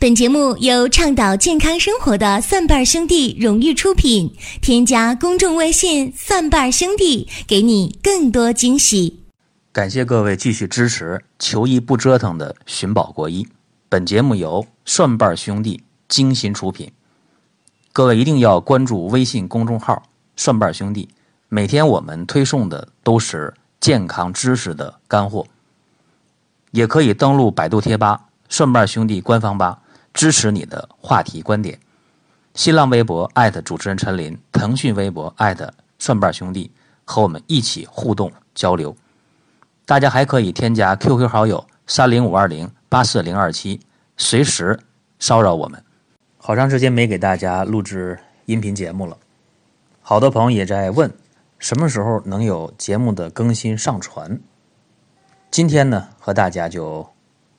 本节目由倡导健康生活的蒜瓣兄弟荣誉出品。添加公众微信“蒜瓣兄弟”，给你更多惊喜。感谢各位继续支持“求医不折腾”的寻宝国医。本节目由蒜瓣兄弟精心出品。各位一定要关注微信公众号“蒜瓣兄弟”，每天我们推送的都是健康知识的干货。也可以登录百度贴吧“蒜瓣兄弟”官方吧。支持你的话题观点，新浪微博艾特主持人陈林，腾讯微博艾特蒜瓣兄弟，和我们一起互动交流。大家还可以添加 QQ 好友三零五二零八四零二七，随时骚扰我们。好长时间没给大家录制音频节目了，好多朋友也在问什么时候能有节目的更新上传。今天呢，和大家就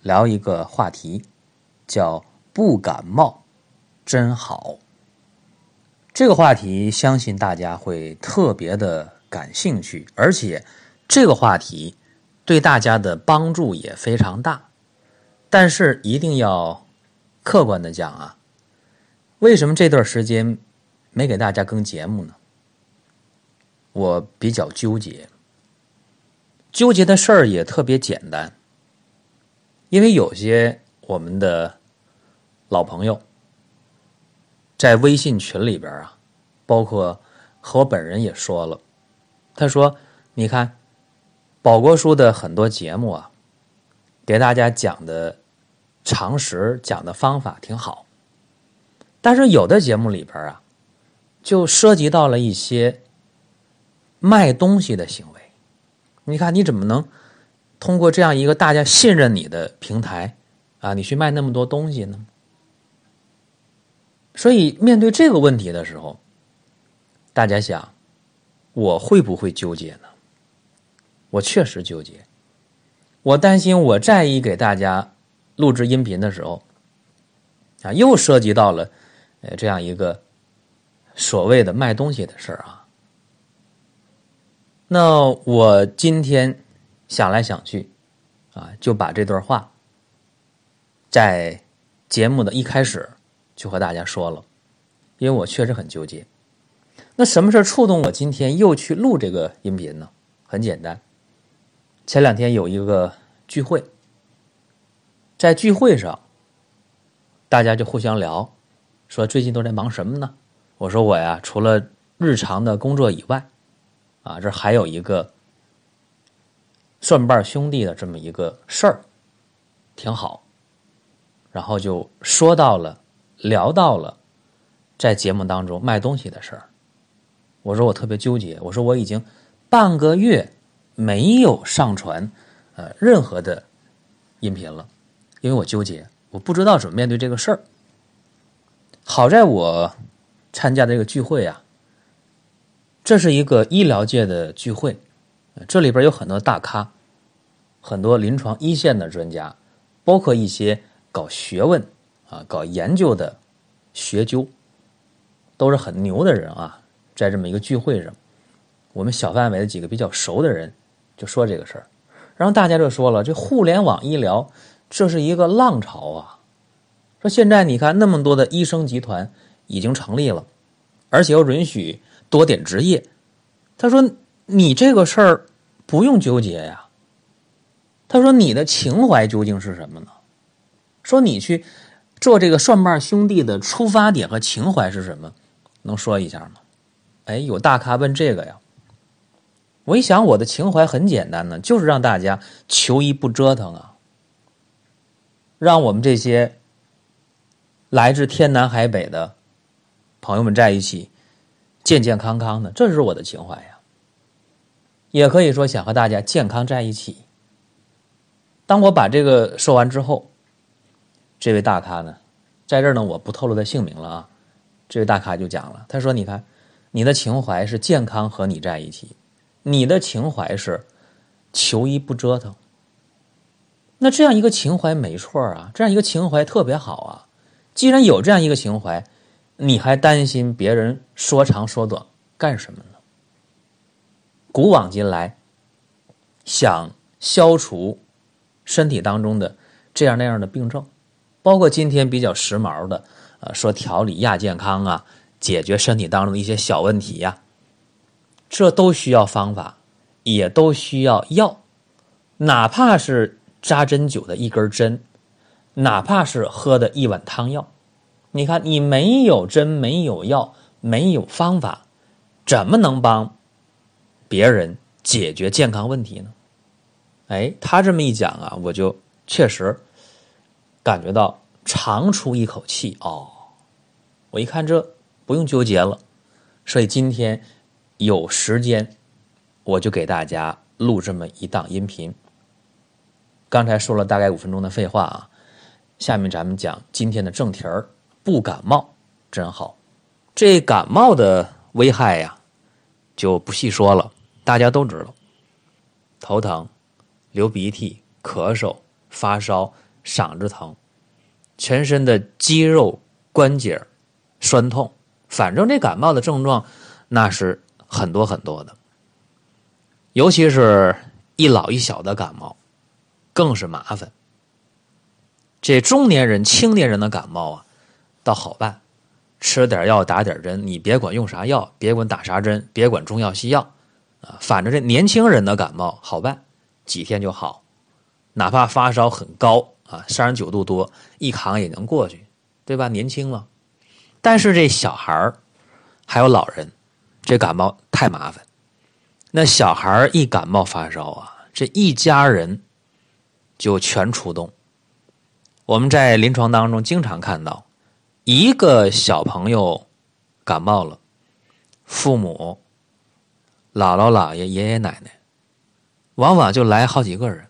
聊一个话题，叫。不感冒真好，这个话题相信大家会特别的感兴趣，而且这个话题对大家的帮助也非常大。但是一定要客观的讲啊，为什么这段时间没给大家更节目呢？我比较纠结，纠结的事儿也特别简单，因为有些我们的。老朋友在微信群里边啊，包括和我本人也说了，他说：“你看，保国叔的很多节目啊，给大家讲的常识、讲的方法挺好，但是有的节目里边啊，就涉及到了一些卖东西的行为。你看，你怎么能通过这样一个大家信任你的平台啊，你去卖那么多东西呢？”所以，面对这个问题的时候，大家想，我会不会纠结呢？我确实纠结。我担心，我再一给大家录制音频的时候，啊，又涉及到了呃这样一个所谓的卖东西的事儿啊。那我今天想来想去，啊，就把这段话在节目的一开始。就和大家说了，因为我确实很纠结。那什么事触动我今天又去录这个音频呢？很简单，前两天有一个聚会，在聚会上，大家就互相聊，说最近都在忙什么呢？我说我呀，除了日常的工作以外，啊，这还有一个蒜瓣兄弟的这么一个事儿，挺好。然后就说到了。聊到了在节目当中卖东西的事儿，我说我特别纠结，我说我已经半个月没有上传呃任何的音频了，因为我纠结，我不知道怎么面对这个事儿。好在我参加这个聚会啊，这是一个医疗界的聚会，这里边有很多大咖，很多临床一线的专家，包括一些搞学问。啊，搞研究的学究都是很牛的人啊，在这么一个聚会上，我们小范围的几个比较熟的人就说这个事儿，然后大家就说了，这互联网医疗这是一个浪潮啊，说现在你看那么多的医生集团已经成立了，而且又允许多点执业，他说你这个事儿不用纠结呀，他说你的情怀究竟是什么呢？说你去。做这个蒜瓣兄弟的出发点和情怀是什么？能说一下吗？哎，有大咖问这个呀。我一想，我的情怀很简单呢，就是让大家求医不折腾啊，让我们这些来自天南海北的朋友们在一起健健康康的，这是我的情怀呀。也可以说想和大家健康在一起。当我把这个说完之后。这位大咖呢，在这儿呢，我不透露他姓名了啊。这位大咖就讲了，他说：“你看，你的情怀是健康和你在一起，你的情怀是求医不折腾。那这样一个情怀没错啊，这样一个情怀特别好啊。既然有这样一个情怀，你还担心别人说长说短干什么呢？古往今来，想消除身体当中的这样那样的病症。”包括今天比较时髦的，呃，说调理亚健康啊，解决身体当中的一些小问题呀，这都需要方法，也都需要药，哪怕是扎针灸的一根针，哪怕是喝的一碗汤药，你看你没有针，没有药，没有方法，怎么能帮别人解决健康问题呢？哎，他这么一讲啊，我就确实感觉到长出一口气哦。我一看这不用纠结了，所以今天有时间我就给大家录这么一档音频。刚才说了大概五分钟的废话啊，下面咱们讲今天的正题儿。不感冒真好，这感冒的危害呀就不细说了，大家都知道，头疼。流鼻涕、咳嗽、发烧、嗓子疼，全身的肌肉关节酸痛，反正这感冒的症状那是很多很多的。尤其是一老一小的感冒，更是麻烦。这中年人、青年人的感冒啊，倒好办，吃点药、打点针，你别管用啥药，别管打啥针，别管中药西药啊，反正这年轻人的感冒好办。几天就好，哪怕发烧很高啊，三十九度多，一扛也能过去，对吧？年轻了，但是这小孩儿还有老人，这感冒太麻烦。那小孩一感冒发烧啊，这一家人就全出动。我们在临床当中经常看到，一个小朋友感冒了，父母、姥姥姥爷、爷爷奶奶。往往就来好几个人，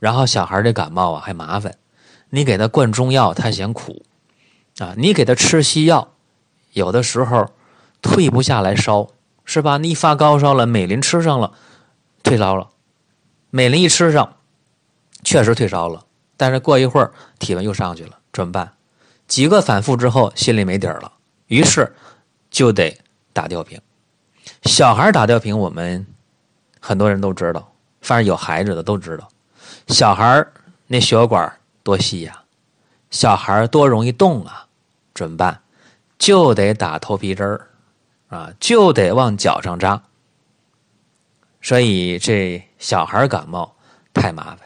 然后小孩这感冒啊还麻烦，你给他灌中药他嫌苦，啊，你给他吃西药，有的时候退不下来烧，是吧？你一发高烧了，美林吃上了，退烧了，美林一吃上，确实退烧了，但是过一会儿体温又上去了，怎么办？几个反复之后心里没底儿了，于是就得打吊瓶。小孩打吊瓶，我们。很多人都知道，反正有孩子的都知道，小孩那血管多细呀，小孩多容易动啊，怎么办？就得打头皮针儿啊，就得往脚上扎。所以这小孩感冒太麻烦，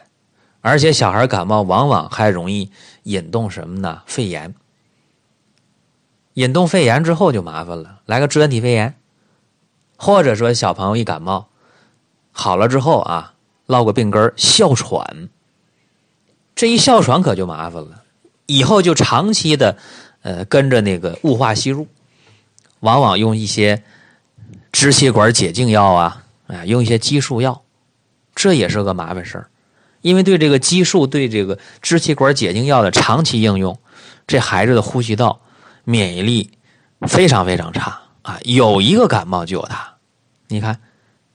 而且小孩感冒往往还容易引动什么呢？肺炎。引动肺炎之后就麻烦了，来个支原体肺炎，或者说小朋友一感冒。好了之后啊，落个病根哮喘。这一哮喘可就麻烦了，以后就长期的，呃，跟着那个雾化吸入，往往用一些支气管解痉药啊，哎，用一些激素药，这也是个麻烦事儿。因为对这个激素、对这个支气管解痉药的长期应用，这孩子的呼吸道免疫力非常非常差啊，有一个感冒就有它，你看。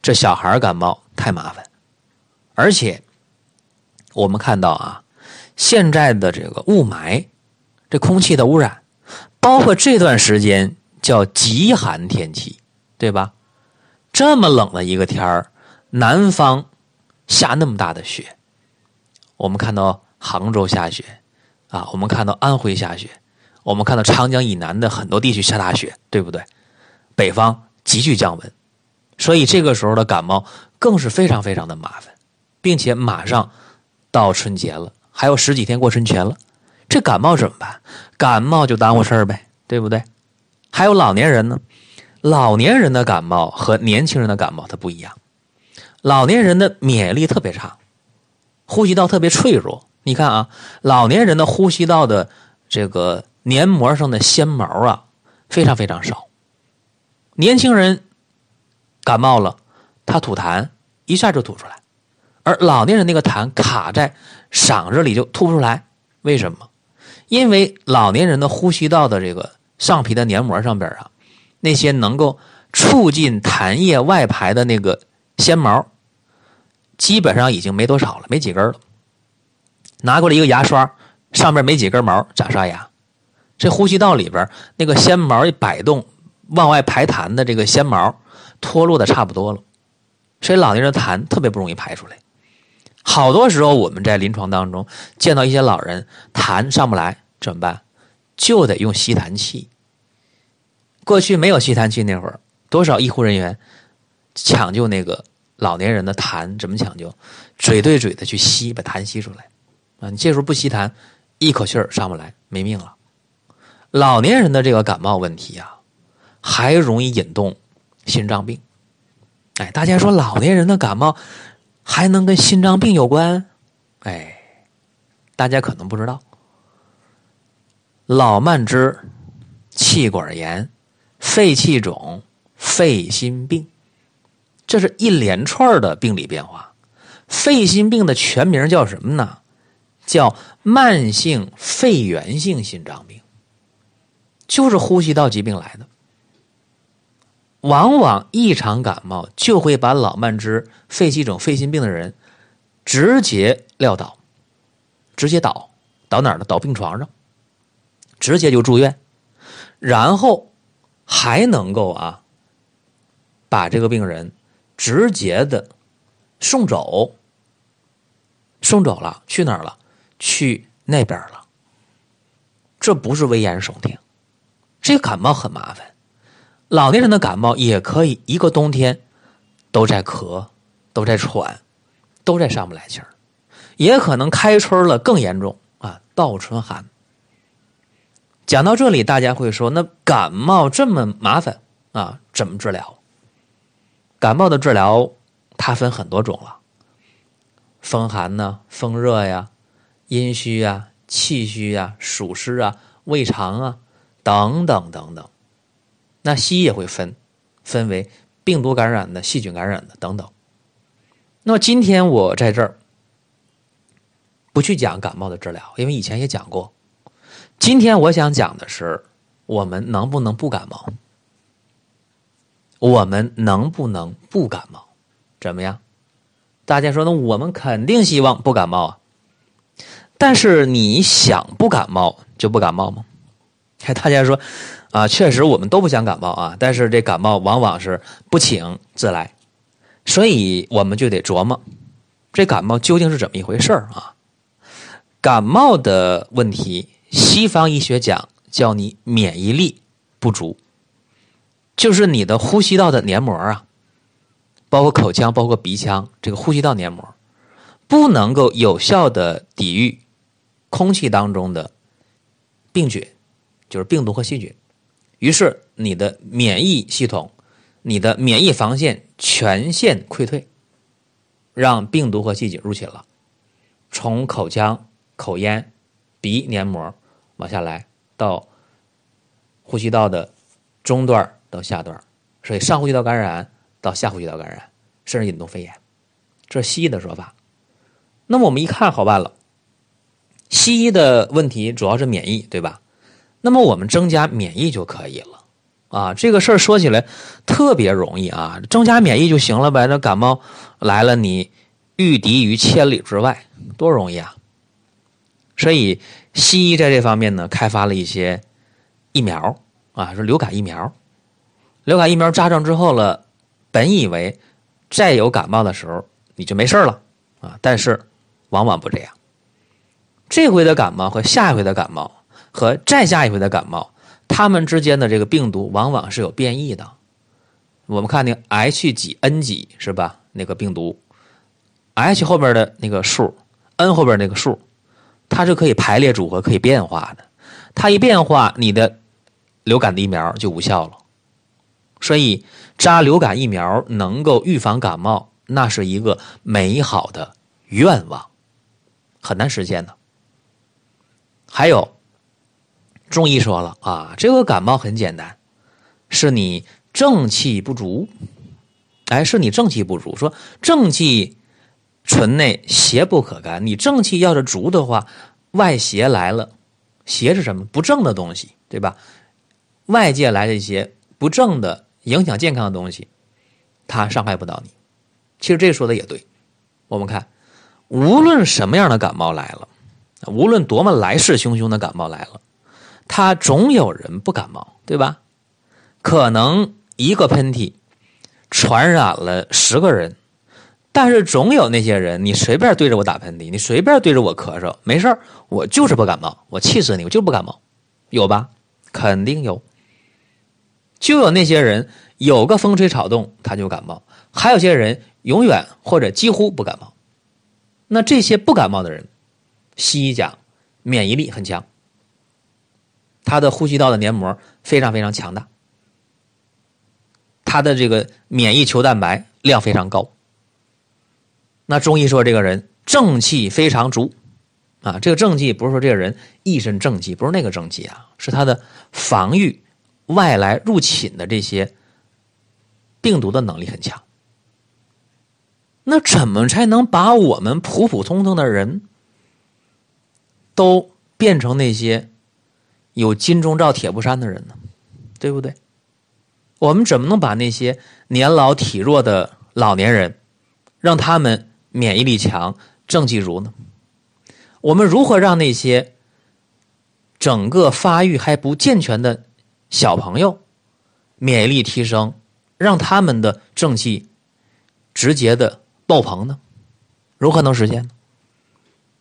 这小孩感冒太麻烦，而且我们看到啊，现在的这个雾霾，这空气的污染，包括这段时间叫极寒天气，对吧？这么冷的一个天儿，南方下那么大的雪，我们看到杭州下雪啊，我们看到安徽下雪，我们看到长江以南的很多地区下大雪，对不对？北方急剧降温。所以这个时候的感冒更是非常非常的麻烦，并且马上到春节了，还有十几天过春节了，这感冒怎么办？感冒就耽误事儿呗，对不对？还有老年人呢，老年人的感冒和年轻人的感冒它不一样，老年人的免疫力特别差，呼吸道特别脆弱。你看啊，老年人的呼吸道的这个黏膜上的纤毛啊非常非常少，年轻人。感冒了，他吐痰一下就吐出来，而老年人那个痰卡在嗓子里就吐不出来。为什么？因为老年人的呼吸道的这个上皮的黏膜上边啊，那些能够促进痰液外排的那个纤毛，基本上已经没多少了，没几根了。拿过来一个牙刷，上面没几根毛，咋刷牙？这呼吸道里边那个纤毛一摆动，往外排痰的这个纤毛。脱落的差不多了，所以老年人痰特别不容易排出来。好多时候我们在临床当中见到一些老人痰上不来怎么办？就得用吸痰器。过去没有吸痰器那会儿，多少医护人员抢救那个老年人的痰，怎么抢救？嘴对嘴的去吸，把痰吸出来。啊，你这时候不吸痰，一口气儿上不来，没命了。老年人的这个感冒问题呀，还容易引动心脏病。哎，大家说老年人的感冒还能跟心脏病有关？哎，大家可能不知道，老慢支、气管炎、肺气肿、肺心病，这是一连串的病理变化。肺心病的全名叫什么呢？叫慢性肺源性心脏病，就是呼吸道疾病来的。往往一场感冒就会把老慢支、肺气肿、肺心病的人直接撂倒，直接倒倒哪儿呢？倒病床上，直接就住院，然后还能够啊把这个病人直接的送走，送走了，去哪儿了？去那边了。这不是危言耸听，这个感冒很麻烦。老年人的感冒也可以一个冬天都在咳，都在喘，都在上不来气儿，也可能开春了更严重啊，倒春寒。讲到这里，大家会说，那感冒这么麻烦啊，怎么治疗？感冒的治疗它分很多种了，风寒呢，风热呀，阴虚啊，气虚啊，暑湿啊，胃肠啊，等等等等。那西医也会分，分为病毒感染的、细菌感染的等等。那么今天我在这儿不去讲感冒的治疗，因为以前也讲过。今天我想讲的是，我们能不能不感冒？我们能不能不感冒？怎么样？大家说，那我们肯定希望不感冒啊。但是你想不感冒就不感冒吗？大家说。啊，确实我们都不想感冒啊，但是这感冒往往是不请自来，所以我们就得琢磨，这感冒究竟是怎么一回事啊？感冒的问题，西方医学讲叫你免疫力不足，就是你的呼吸道的黏膜啊，包括口腔、包括鼻腔这个呼吸道黏膜，不能够有效的抵御空气当中的病菌，就是病毒和细菌。于是你的免疫系统、你的免疫防线全线溃退，让病毒和细菌入侵了，从口腔、口咽、鼻黏膜往下来到呼吸道的中段到下段，所以上呼吸道感染到下呼吸道感染，甚至引动肺炎，这是西医的说法。那么我们一看好办了，西医的问题主要是免疫，对吧？那么我们增加免疫就可以了，啊，这个事儿说起来特别容易啊，增加免疫就行了呗。那感冒来了，你御敌于千里之外，多容易啊！所以西医在这方面呢，开发了一些疫苗啊，是流感疫苗。流感疫苗扎上之后了，本以为再有感冒的时候你就没事了啊，但是往往不这样。这回的感冒和下一回的感冒。和再下一回的感冒，它们之间的这个病毒往往是有变异的。我们看那 H 几 N 几是吧？那个病毒，H 后边的那个数，N 后边那个数，它是可以排列组合、可以变化的。它一变化，你的流感的疫苗就无效了。所以扎流感疫苗能够预防感冒，那是一个美好的愿望，很难实现的。还有。中医说了啊，这个感冒很简单，是你正气不足，哎，是你正气不足。说正气存内，邪不可干。你正气要是足的话，外邪来了，邪是什么？不正的东西，对吧？外界来的一些不正的、影响健康的东西，它伤害不到你。其实这说的也对。我们看，无论什么样的感冒来了，无论多么来势汹汹的感冒来了。他总有人不感冒，对吧？可能一个喷嚏传染了十个人，但是总有那些人，你随便对着我打喷嚏，你随便对着我咳嗽，没事儿，我就是不感冒，我气死你，我就不感冒，有吧？肯定有。就有那些人，有个风吹草动他就感冒，还有些人永远或者几乎不感冒。那这些不感冒的人，西医讲免疫力很强，他的呼吸道的黏膜非常非常强大，他的这个免疫球蛋白量非常高。那中医说这个人正气非常足，啊，这个正气不是说这个人一身正气，不是那个正气啊，是他的防御外来入侵的这些病毒的能力很强。那怎么才能把我们普普通通的人都变成那些有金钟罩铁布衫的人呢？对不对？我们怎么能把那些年老体弱的老年人让他们？免疫力强、正气足呢？我们如何让那些整个发育还不健全的小朋友免疫力提升，让他们的正气直接的爆棚呢？如何能实现呢？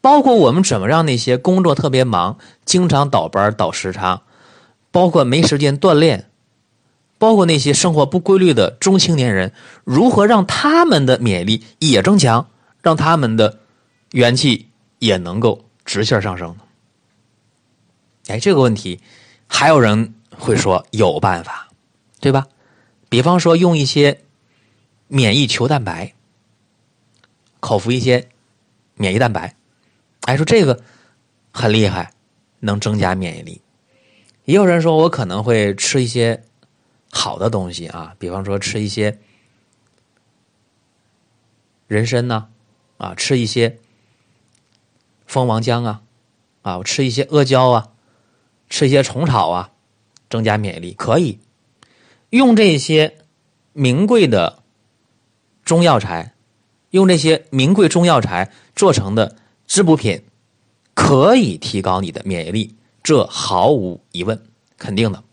包括我们怎么让那些工作特别忙、经常倒班倒时差，包括没时间锻炼，包括那些生活不规律的中青年人，如何让他们的免疫力也增强？让他们的元气也能够直线上升。哎，这个问题还有人会说有办法，对吧？比方说用一些免疫球蛋白，口服一些免疫蛋白，哎，说这个很厉害，能增加免疫力。也有人说我可能会吃一些好的东西啊，比方说吃一些人参呢。啊，吃一些蜂王浆啊，啊，我吃一些阿胶啊，吃一些虫草啊，增加免疫力可以。用这些名贵的中药材，用这些名贵中药材做成的滋补品，可以提高你的免疫力，这毫无疑问，肯定的。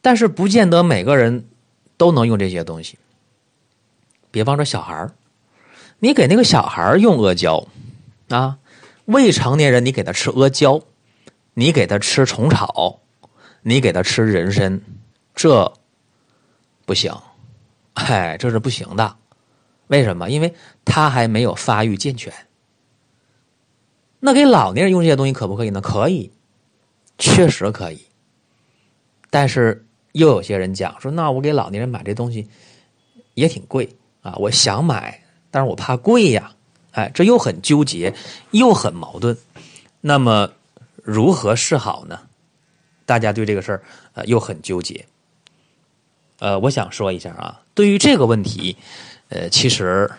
但是不见得每个人都能用这些东西，比方说小孩儿。你给那个小孩用阿胶，啊，未成年人你给他吃阿胶，你给他吃虫草，你给他吃人参，这不行，哎，这是不行的。为什么？因为他还没有发育健全。那给老年人用这些东西可不可以呢？可以，确实可以。但是又有些人讲说，那我给老年人买这东西也挺贵啊，我想买。但是我怕贵呀，哎，这又很纠结，又很矛盾。那么如何是好呢？大家对这个事儿呃又很纠结。呃，我想说一下啊，对于这个问题，呃，其实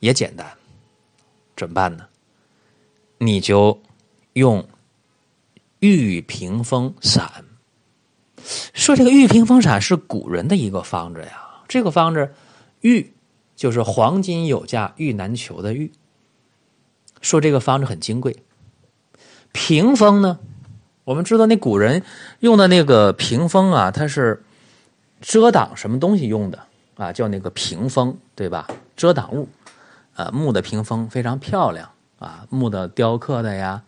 也简单，怎么办呢？你就用玉屏风散。说这个玉屏风散是古人的一个方子呀，这个方子玉。就是黄金有价玉难求的玉。说这个方子很金贵。屏风呢，我们知道那古人用的那个屏风啊，它是遮挡什么东西用的啊？叫那个屏风，对吧？遮挡物。啊，木的屏风非常漂亮啊，木的雕刻的呀，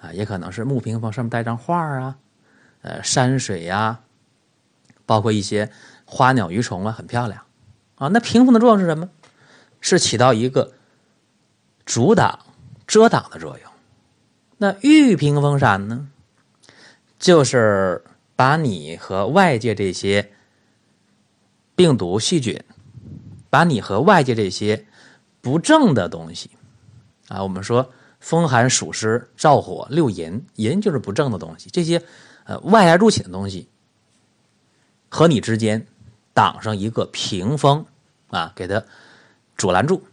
啊，也可能是木屏风上面带张画啊，呃，山水呀，包括一些花鸟鱼虫啊，很漂亮。啊，那屏风的作用是什么？是起到一个阻挡、遮挡的作用。那玉屏风伞呢，就是把你和外界这些病毒、细菌，把你和外界这些不正的东西啊，我们说风寒暑湿燥火六淫，淫就是不正的东西，这些呃外来入侵的东西和你之间。挡上一个屏风，啊，给它阻拦住。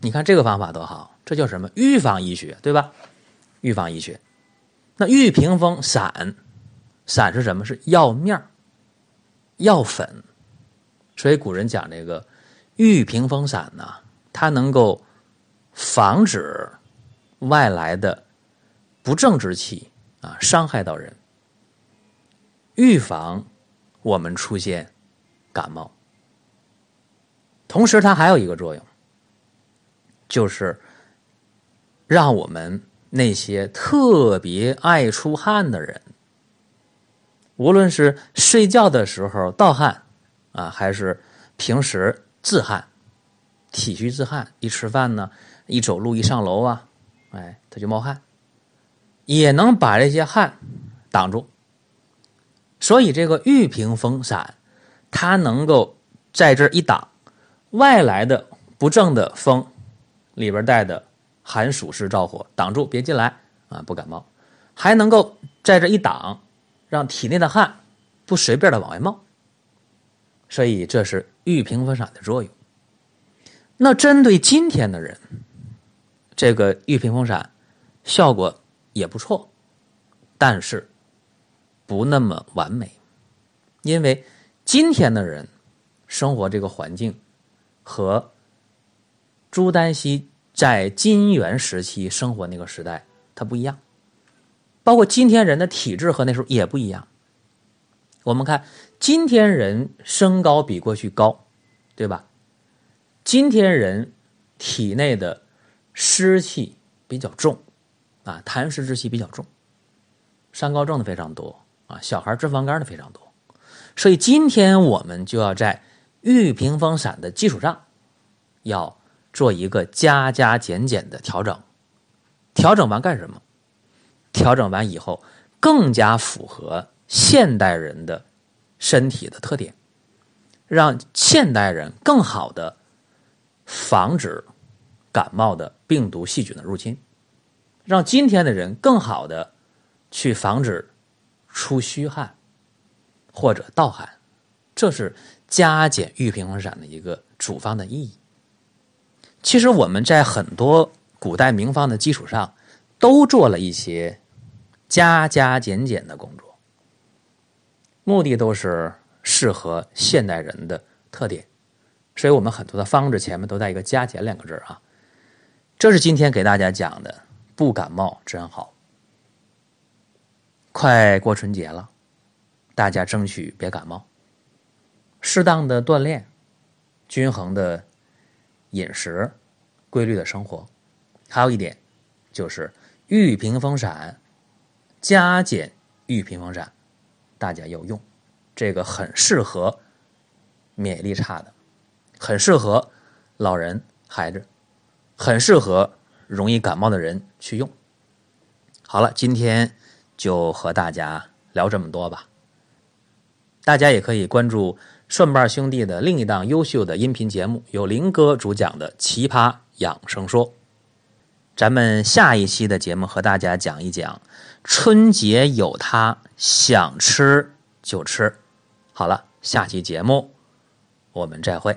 你看这个方法多好，这叫什么？预防医学，对吧？预防医学。那玉屏风散，散是什么？是药面药粉。所以古人讲这个玉屏风散呢，它能够防止外来的不正之气啊伤害到人，预防我们出现。感冒，同时它还有一个作用，就是让我们那些特别爱出汗的人，无论是睡觉的时候盗汗啊，还是平时自汗、体虚自汗，一吃饭呢，一走路一上楼啊，哎，他就冒汗，也能把这些汗挡住。所以这个玉屏风散，它能够在这一挡外来的不正的风，里边带的寒暑湿燥火挡住，别进来啊，不感冒，还能够在这一挡，让体内的汗不随便的往外冒。所以这是玉屏风散的作用。那针对今天的人，这个玉屏风散效果也不错，但是。不那么完美，因为今天的人生活这个环境和朱丹溪在金元时期生活那个时代它不一样，包括今天人的体质和那时候也不一样。我们看今天人身高比过去高，对吧？今天人体内的湿气比较重，啊，痰湿之气比较重，三高症的非常多。啊，小孩脂肪肝的非常多，所以今天我们就要在玉屏风散的基础上，要做一个加加减减的调整。调整完干什么？调整完以后，更加符合现代人的身体的特点，让现代人更好的防止感冒的病毒细菌的入侵，让今天的人更好的去防止。出虚汗或者盗汗，这是加减玉屏风散的一个主方的意义。其实我们在很多古代名方的基础上，都做了一些加加减减的工作，目的都是适合现代人的特点。所以我们很多的方子前面都带一个“加减”两个字啊。这是今天给大家讲的，不感冒真好。快过春节了，大家争取别感冒，适当的锻炼，均衡的饮食，规律的生活，还有一点就是玉屏风散，加减玉屏风散，大家要用，这个很适合免疫力差的，很适合老人孩子，很适合容易感冒的人去用。好了，今天。就和大家聊这么多吧。大家也可以关注顺瓣兄弟的另一档优秀的音频节目，由林哥主讲的《奇葩养生说》。咱们下一期的节目和大家讲一讲春节有它，想吃就吃。好了，下期节目我们再会。